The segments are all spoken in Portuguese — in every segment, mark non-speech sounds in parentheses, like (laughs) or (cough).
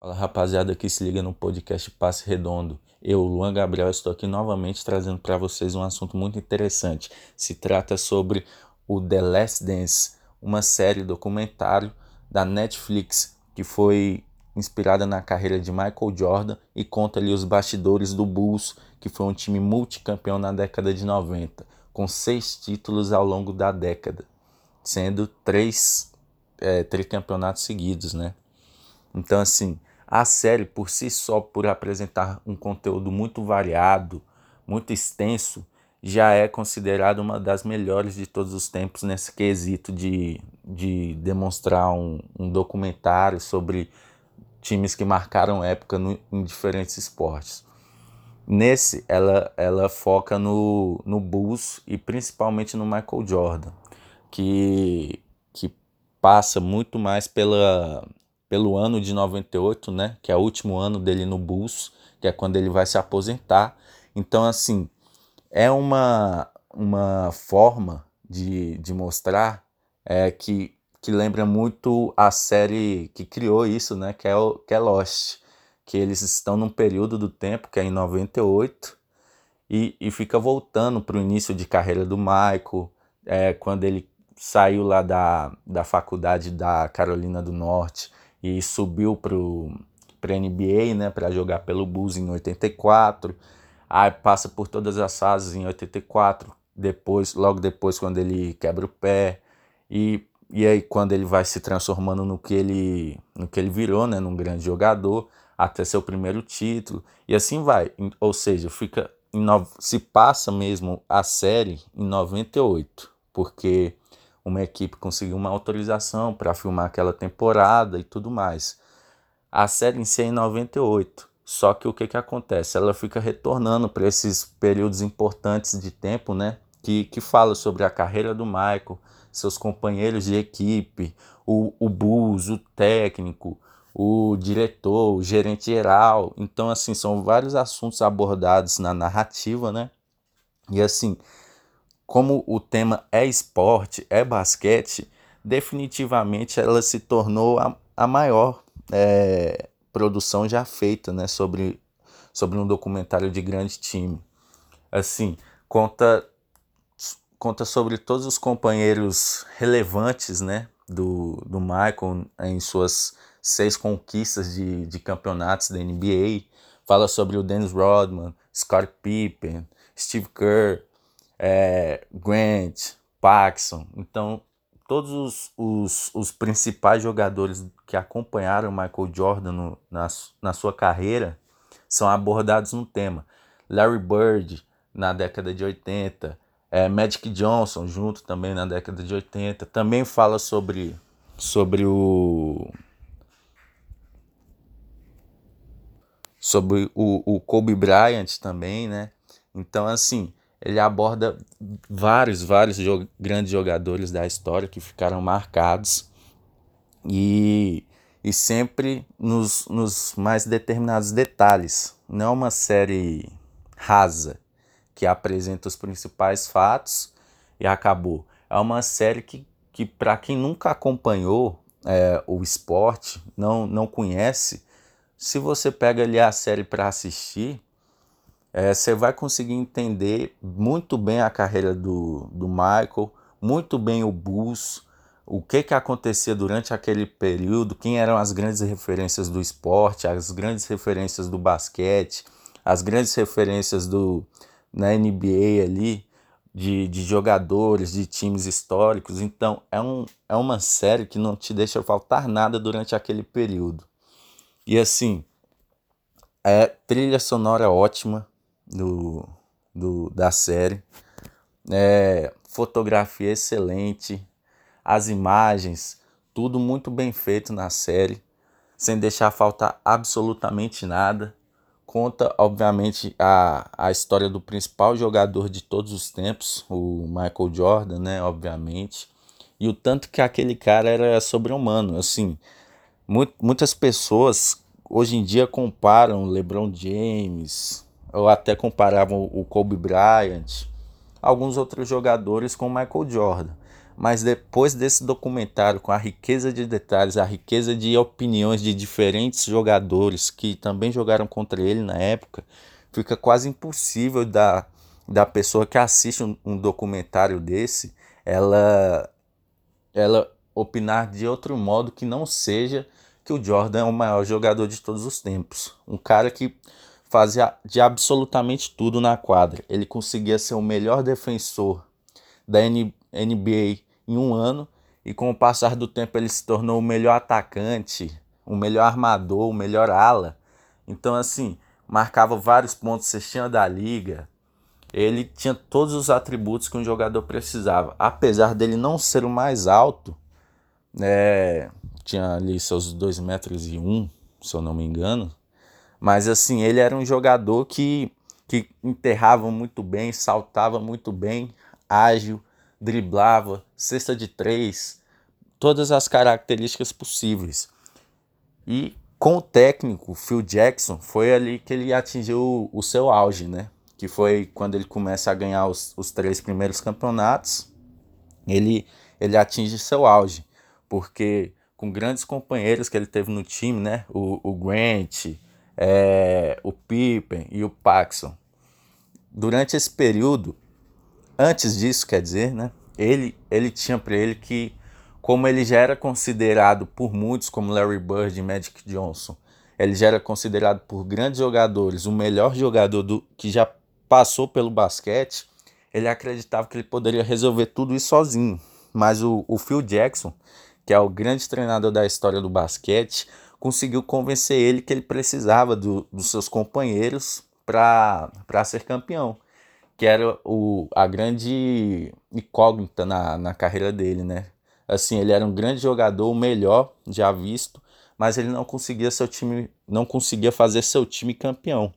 Fala rapaziada que se liga no podcast Passe Redondo. Eu, Luan Gabriel, estou aqui novamente trazendo para vocês um assunto muito interessante. Se trata sobre o The Last Dance, uma série documentário da Netflix que foi inspirada na carreira de Michael Jordan e conta ali os bastidores do Bulls, que foi um time multicampeão na década de 90, com seis títulos ao longo da década, sendo três é, tricampeonatos seguidos, né? Então, assim, a série, por si só, por apresentar um conteúdo muito variado, muito extenso, já é considerada uma das melhores de todos os tempos nesse quesito de, de demonstrar um, um documentário sobre times que marcaram época no, em diferentes esportes. Nesse, ela, ela foca no, no Bulls e principalmente no Michael Jordan, que, que passa muito mais pela, pelo ano de 98, né? Que é o último ano dele no Bulls, que é quando ele vai se aposentar. Então, assim, é uma, uma forma de, de mostrar é, que, que lembra muito a série que criou isso, né? Que é, o, que é Lost. Que eles estão num período do tempo, que é em 98, e, e fica voltando para o início de carreira do Michael, é, quando ele saiu lá da, da faculdade da Carolina do Norte e subiu para a NBA, né, para jogar pelo Bulls em 84. Aí passa por todas as fases em 84, depois, logo depois quando ele quebra o pé e, e aí quando ele vai se transformando no que ele no que ele virou, né, num grande jogador, até seu primeiro título e assim vai. Ou seja, fica se passa mesmo a série em 98, porque uma equipe conseguiu uma autorização para filmar aquela temporada e tudo mais. A série é em 98, só que o que, que acontece? Ela fica retornando para esses períodos importantes de tempo, né? Que, que fala sobre a carreira do Michael, seus companheiros de equipe, o, o Bulls, o técnico, o diretor, o gerente geral. Então, assim, são vários assuntos abordados na narrativa, né? E assim, como o tema é esporte, é basquete, definitivamente ela se tornou a, a maior é, produção já feita né, sobre, sobre um documentário de grande time. Assim, conta, conta sobre todos os companheiros relevantes né, do, do Michael em suas seis conquistas de, de campeonatos da NBA. Fala sobre o Dennis Rodman, Scott Pippen, Steve Kerr, é, Grant, Paxson. Então, todos os, os, os, principais jogadores que acompanharam Michael Jordan no, na, na sua carreira são abordados no tema. Larry Bird, na década de 80, é, Magic Johnson, junto também na década de 80, também fala sobre, sobre o. Sobre o, o Kobe Bryant também, né? Então, assim, ele aborda vários, vários grandes jogadores da história que ficaram marcados e, e sempre nos, nos mais determinados detalhes. Não é uma série rasa que apresenta os principais fatos e acabou. É uma série que, que para quem nunca acompanhou é, o esporte, não, não conhece, se você pega ali a série para assistir, é, você vai conseguir entender muito bem a carreira do, do Michael, muito bem o Bulls, o que, que acontecia durante aquele período, quem eram as grandes referências do esporte, as grandes referências do basquete, as grandes referências do, na NBA ali, de, de jogadores, de times históricos. Então é, um, é uma série que não te deixa faltar nada durante aquele período. E assim, é trilha sonora ótima, do, do, da série. É, fotografia excelente, as imagens, tudo muito bem feito na série, sem deixar faltar absolutamente nada. Conta, obviamente, a, a história do principal jogador de todos os tempos, o Michael Jordan, né? Obviamente. E o tanto que aquele cara era sobre-humano. Assim, muitas pessoas hoje em dia comparam LeBron James, ou até comparavam o Kobe Bryant, alguns outros jogadores com o Michael Jordan. mas depois desse documentário, com a riqueza de detalhes, a riqueza de opiniões de diferentes jogadores que também jogaram contra ele na época, fica quase impossível da, da pessoa que assiste um, um documentário desse, ela, ela opinar de outro modo que não seja que o Jordan é o maior jogador de todos os tempos. Um cara que fazia de absolutamente tudo na quadra. Ele conseguia ser o melhor defensor da NBA em um ano e com o passar do tempo ele se tornou o melhor atacante, o melhor armador, o melhor ala. Então assim, marcava vários pontos cestinha da liga. Ele tinha todos os atributos que um jogador precisava. Apesar dele não ser o mais alto, né, tinha ali seus 2 metros e um, se eu não me engano. Mas assim, ele era um jogador que, que enterrava muito bem, saltava muito bem, ágil, driblava, cesta de três, todas as características possíveis. E com o técnico Phil Jackson, foi ali que ele atingiu o, seu auge, né? Que foi quando ele começa a ganhar os, os três primeiros campeonatos, ele, ele atinge seu auge, porque com grandes companheiros que ele teve no time, né? O, o Grant, é, o Pippen e o Paxson. Durante esse período, Antes disso, quer dizer, né? Ele, ele tinha para ele que, como ele já era considerado por muitos, como Larry Bird e Magic Johnson, ele já era considerado por grandes jogadores o melhor jogador do, que já passou pelo basquete, ele acreditava que ele poderia resolver tudo isso sozinho. Mas o, o Phil Jackson, que é o grande treinador da história do basquete, conseguiu convencer ele que ele precisava do, dos seus companheiros para ser campeão que era o, a grande incógnita na, na carreira dele, né? Assim, ele era um grande jogador, o melhor já visto, mas ele não conseguia seu time, não conseguia fazer seu time campeão.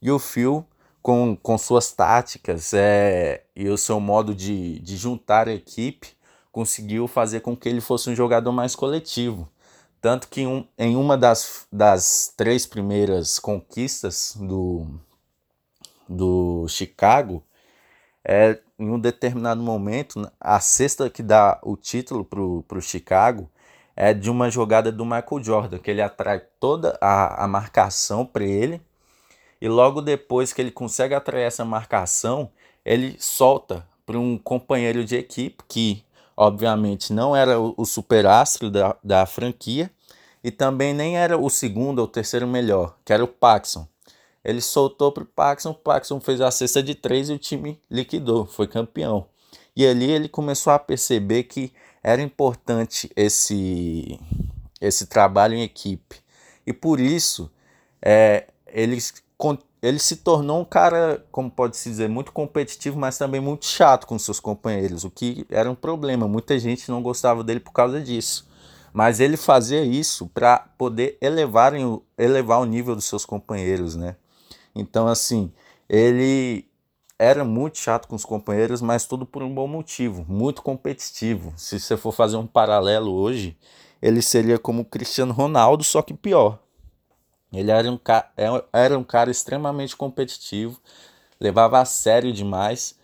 E o Phil, com, com suas táticas é, e o seu modo de, de juntar a equipe, conseguiu fazer com que ele fosse um jogador mais coletivo. Tanto que um, em uma das, das três primeiras conquistas do, do Chicago, é, em um determinado momento, a cesta que dá o título para o Chicago é de uma jogada do Michael Jordan, que ele atrai toda a, a marcação para ele, e logo depois que ele consegue atrair essa marcação, ele solta para um companheiro de equipe que, obviamente, não era o, o superastro da, da franquia, e também nem era o segundo ou terceiro melhor, que era o Paxson. Ele soltou para o Paxson, o Paxson fez a cesta de três e o time liquidou, foi campeão. E ali ele começou a perceber que era importante esse, esse trabalho em equipe. E por isso é, ele, ele se tornou um cara, como pode-se dizer, muito competitivo, mas também muito chato com seus companheiros, o que era um problema. Muita gente não gostava dele por causa disso. Mas ele fazia isso para poder elevar, elevar o nível dos seus companheiros, né? Então, assim, ele era muito chato com os companheiros, mas tudo por um bom motivo, muito competitivo. Se você for fazer um paralelo hoje, ele seria como o Cristiano Ronaldo, só que pior. Ele era um, é, era um cara extremamente competitivo, levava a sério demais,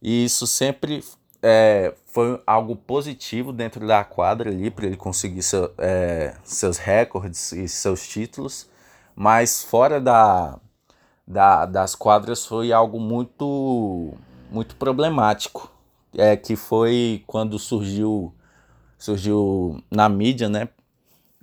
e isso sempre é, foi algo positivo dentro da quadra ali, para ele conseguir seu, é, seus recordes e seus títulos, mas fora da, da, das quadras foi algo muito muito problemático. É que foi quando surgiu surgiu na mídia né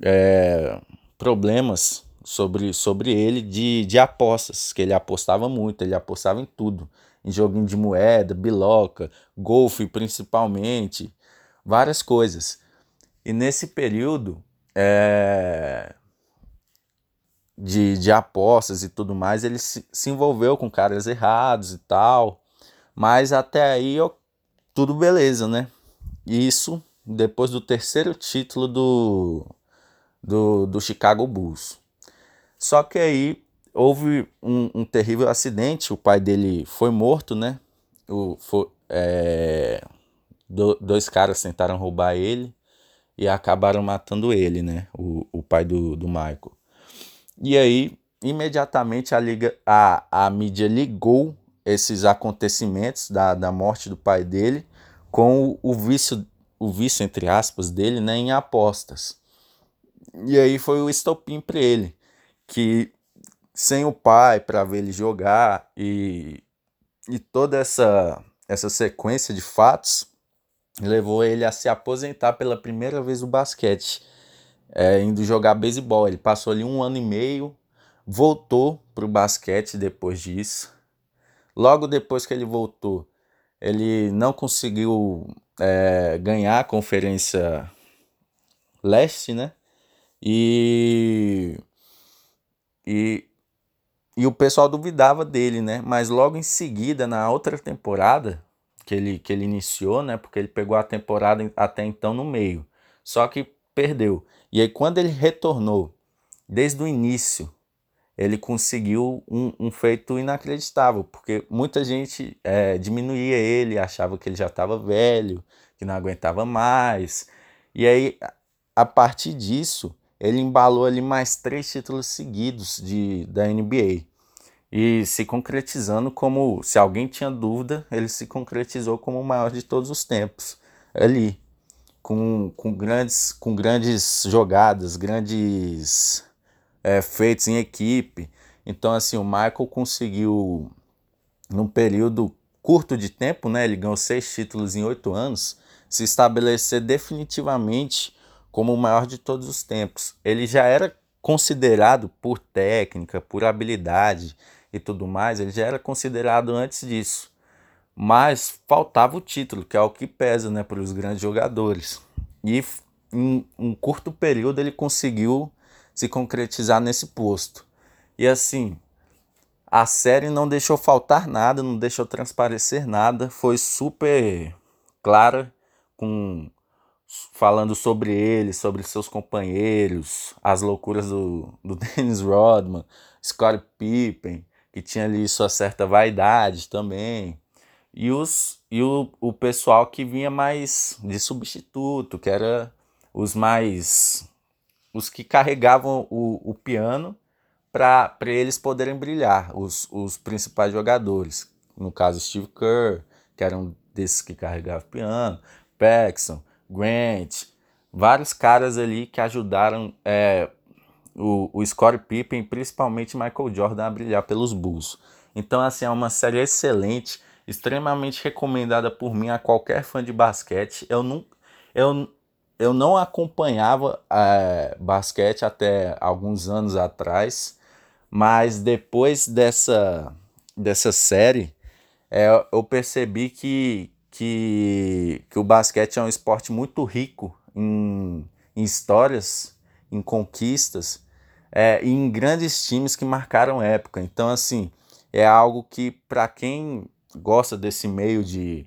é, problemas sobre, sobre ele de, de apostas que ele apostava muito ele apostava em tudo em joguinho de moeda biloca golfe principalmente várias coisas e nesse período é, de, de apostas e tudo mais, ele se, se envolveu com caras errados e tal. Mas até aí tudo beleza, né? Isso depois do terceiro título do, do, do Chicago Bulls. Só que aí houve um, um, terrível acidente, o pai dele foi morto, né? O, foi, é, do, dois caras tentaram roubar ele e acabaram matando ele, né? O, o pai do, do Michael. E aí, imediatamente a, liga, a, a mídia ligou esses acontecimentos da, da morte do pai dele com o, o vício o vício, entre aspas, dele né, em apostas. E aí foi o estopim para ele, que sem o pai para ver ele jogar e, e toda essa, essa sequência de fatos levou ele a se aposentar pela primeira vez do basquete, é, indo jogar beisebol. Ele passou ali um ano e meio, voltou para o basquete depois disso. Logo depois que ele voltou, ele não conseguiu é, ganhar a Conferência Leste, né? E, e, e o pessoal duvidava dele, né? Mas logo em seguida, na outra temporada que ele, que ele iniciou, né? Porque ele pegou a temporada até então no meio. Só que perdeu. E aí, quando ele retornou, desde o início, ele conseguiu um, um feito inacreditável, porque muita gente é, diminuía ele, achava que ele já estava velho, que não aguentava mais. E aí, a partir disso, ele embalou ali mais três títulos seguidos de, da NBA. E se concretizando como, se alguém tinha dúvida, ele se concretizou como o maior de todos os tempos, ali, com, com, grandes, com grandes jogadas, grandes é, feitos em equipe. Então, assim, o Michael conseguiu, num período curto de tempo, né, ele ganhou seis títulos em oito anos, se estabelecer definitivamente como o maior de todos os tempos. Ele já era considerado por técnica, por habilidade e tudo mais, ele já era considerado antes disso. Mas faltava o título, que é o que pesa né, para os grandes jogadores. E em um curto período ele conseguiu se concretizar nesse posto. E assim, a série não deixou faltar nada, não deixou transparecer nada, foi super clara com falando sobre ele, sobre seus companheiros, as loucuras do, do (laughs) Dennis Rodman, Scott Pippen, que tinha ali sua certa vaidade também, e, os, e o, o pessoal que vinha mais de substituto, que era os mais. os que carregavam o, o piano para eles poderem brilhar, os, os principais jogadores. No caso, Steve Kerr, que era um desses que carregava o piano, Paxson, Grant, vários caras ali que ajudaram é, o, o Scottie Pippen, principalmente Michael Jordan, a brilhar pelos Bulls. Então, assim, é uma série excelente, extremamente recomendada por mim a qualquer fã de basquete. Eu não, eu, eu não acompanhava é, basquete até alguns anos atrás, mas depois dessa, dessa série, é, eu percebi que, que, que o basquete é um esporte muito rico em, em histórias, em conquistas é, em grandes times que marcaram época. Então, assim, é algo que, para quem gosta desse meio de,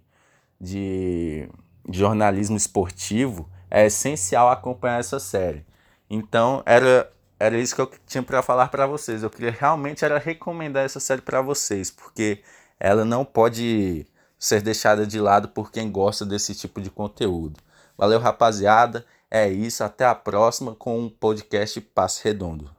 de, de jornalismo esportivo, é essencial acompanhar essa série. Então, era, era isso que eu tinha para falar para vocês. Eu queria realmente era recomendar essa série para vocês, porque ela não pode ser deixada de lado por quem gosta desse tipo de conteúdo. Valeu, rapaziada. É isso. Até a próxima com um podcast Passe Redondo.